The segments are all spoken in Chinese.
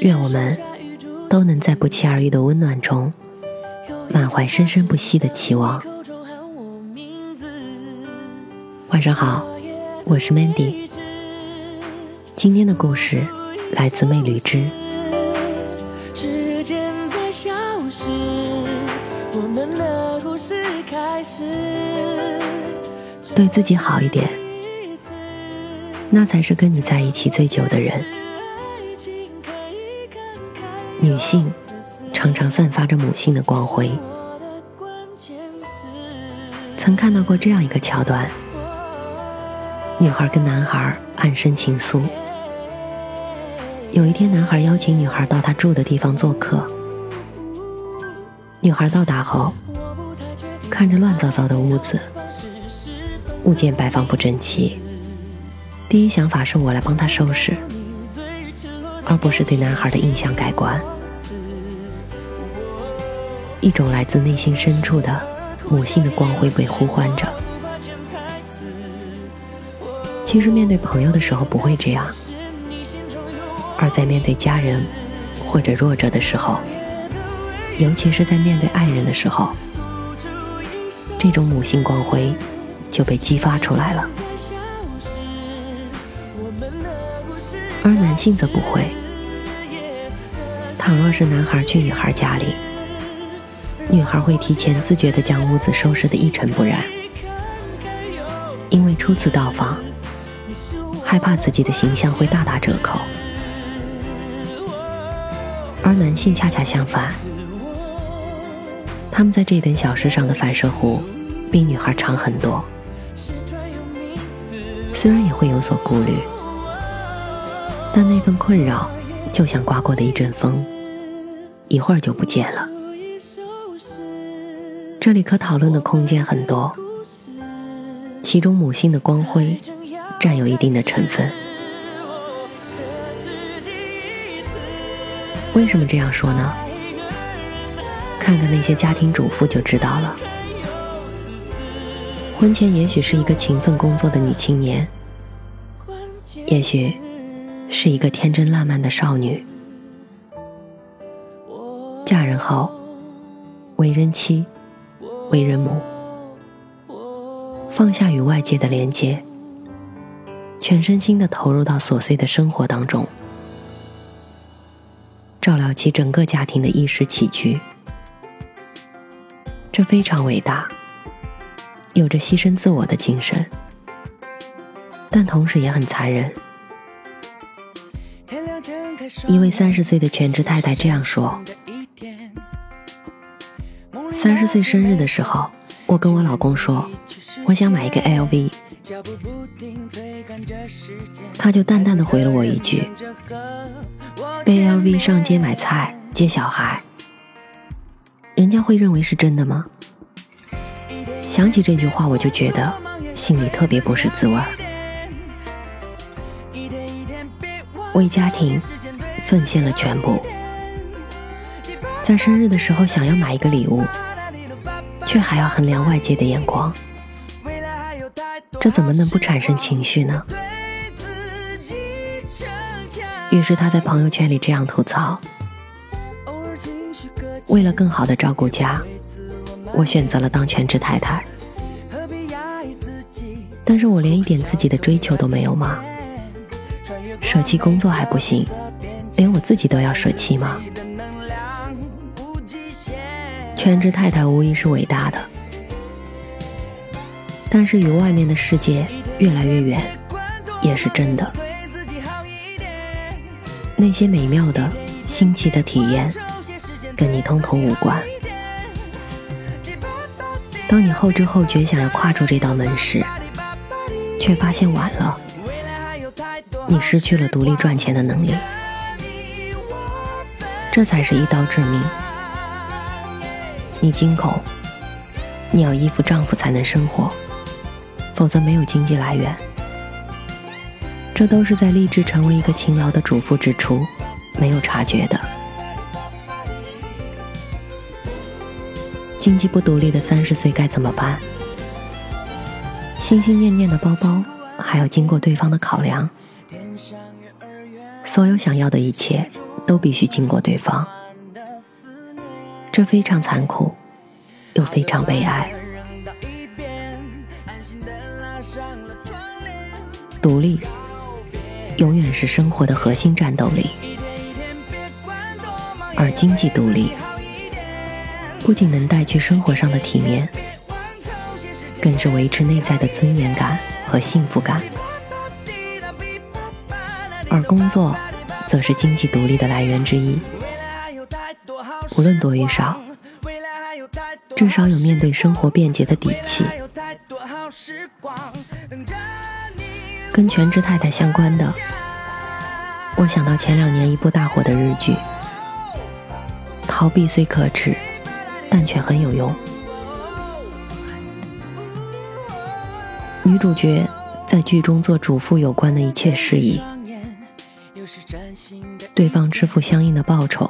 愿我们都能在不期而遇的温暖中，满怀生生不息的期望。晚上好，我是 Mandy。今天的故事来自魅旅之。对自己好一点，那才是跟你在一起最久的人。女性常常散发着母性的光辉。曾看到过这样一个桥段：女孩跟男孩暗生情愫。有一天，男孩邀请女孩到他住的地方做客。女孩到达后，看着乱糟糟的屋子，物件摆放不整齐，第一想法是我来帮他收拾。而不是对男孩的印象改观，一种来自内心深处的母性的光辉被呼唤着。其实面对朋友的时候不会这样，而在面对家人或者弱者的时候，尤其是在面对爱人的时候，这种母性光辉就被激发出来了。而男性则不会。倘若是男孩去女孩家里，女孩会提前自觉地将屋子收拾得一尘不染，因为初次到访，害怕自己的形象会大打折扣。而男性恰恰相反，他们在这点小事上的反射弧比女孩长很多，虽然也会有所顾虑。但那份困扰，就像刮过的一阵风，一会儿就不见了。这里可讨论的空间很多，其中母性的光辉占有一定的成分。为什么这样说呢？看看那些家庭主妇就知道了。婚前也许是一个勤奋工作的女青年，也许。是一个天真烂漫的少女，嫁人后，为人妻，为人母，放下与外界的连接，全身心的投入到琐碎的生活当中，照料起整个家庭的衣食起居，这非常伟大，有着牺牲自我的精神，但同时也很残忍。一位三十岁的全职太太这样说：“三十岁生日的时候，我跟我老公说，我想买一个 LV，他就淡淡的回了我一句：背 LV 上街买菜接小孩，人家会认为是真的吗？想起这句话，我就觉得心里特别不是滋味儿。为家庭。”奉献了全部，在生日的时候想要买一个礼物，却还要衡量外界的眼光，这怎么能不产生情绪呢？于是他在朋友圈里这样吐槽：为了更好的照顾家，我选择了当全职太太，但是我连一点自己的追求都没有吗？舍弃工作还不行？连我自己都要舍弃吗？全职太太无疑是伟大的，但是与外面的世界越来越远，也是真的。那些美妙的、新奇的体验，跟你通通无关。当你后知后觉想要跨出这道门时，却发现晚了，你失去了独立赚钱的能力。这才是一刀致命。你金口，你要依附丈夫才能生活，否则没有经济来源。这都是在立志成为一个勤劳的主妇之初没有察觉的。经济不独立的三十岁该怎么办？心心念念的包包还要经过对方的考量，所有想要的一切都必须经过对方，这非常残酷，又非常悲哀。独立。永远是生活的核心战斗力，而经济独立不仅能带去生活上的体面，更是维持内在的尊严感和幸福感。而工作，则是经济独立的来源之一。无论多与少，至少有面对生活便捷的底气。跟全职太太相关的，我想到前两年一部大火的日剧。逃避虽可耻，但却很有用。女主角在剧中做主妇有关的一切事宜，对方支付相应的报酬，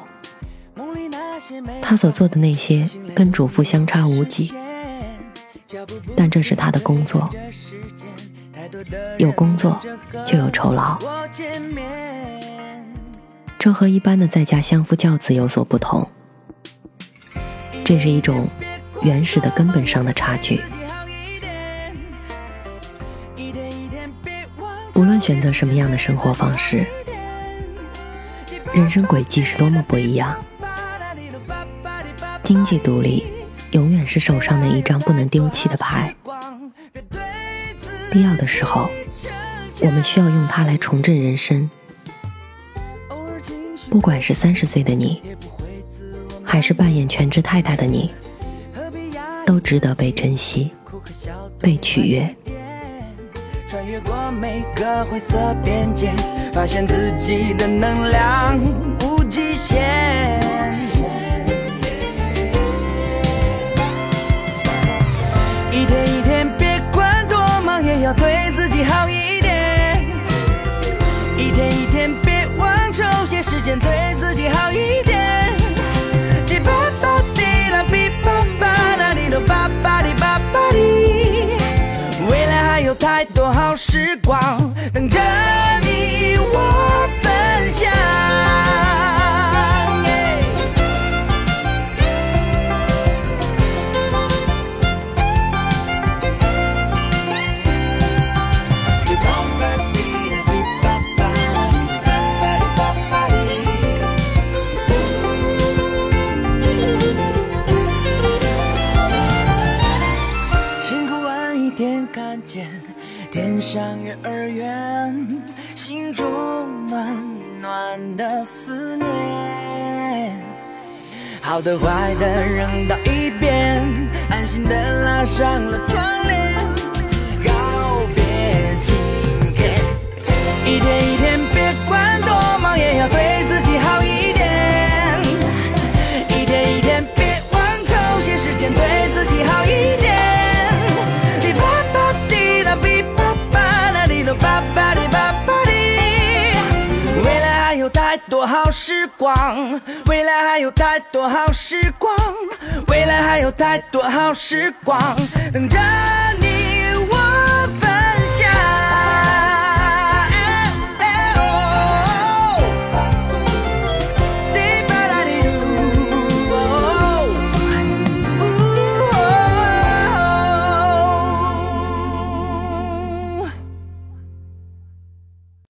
他所做的那些跟主妇相差无几，但这是他的工作。有工作就有酬劳，这和一般的在家相夫教子有所不同。这是一种原始的根本上的差距。无论选择什么样的生活方式，人生轨迹是多么不一样。经济独立永远是手上的一张不能丢弃的牌。必要的时候，我们需要用它来重振人生。不管是三十岁的你，还是扮演全职太太的你，都值得被珍惜、被取悦。穿越过每个灰色边界，发现自己的能量无极限。对自己上月儿圆，心中暖暖的思念。好的坏的扔到一边，安心的拉上了窗多好时光，未来还有太多好时光，未来还有太多好时光等着你。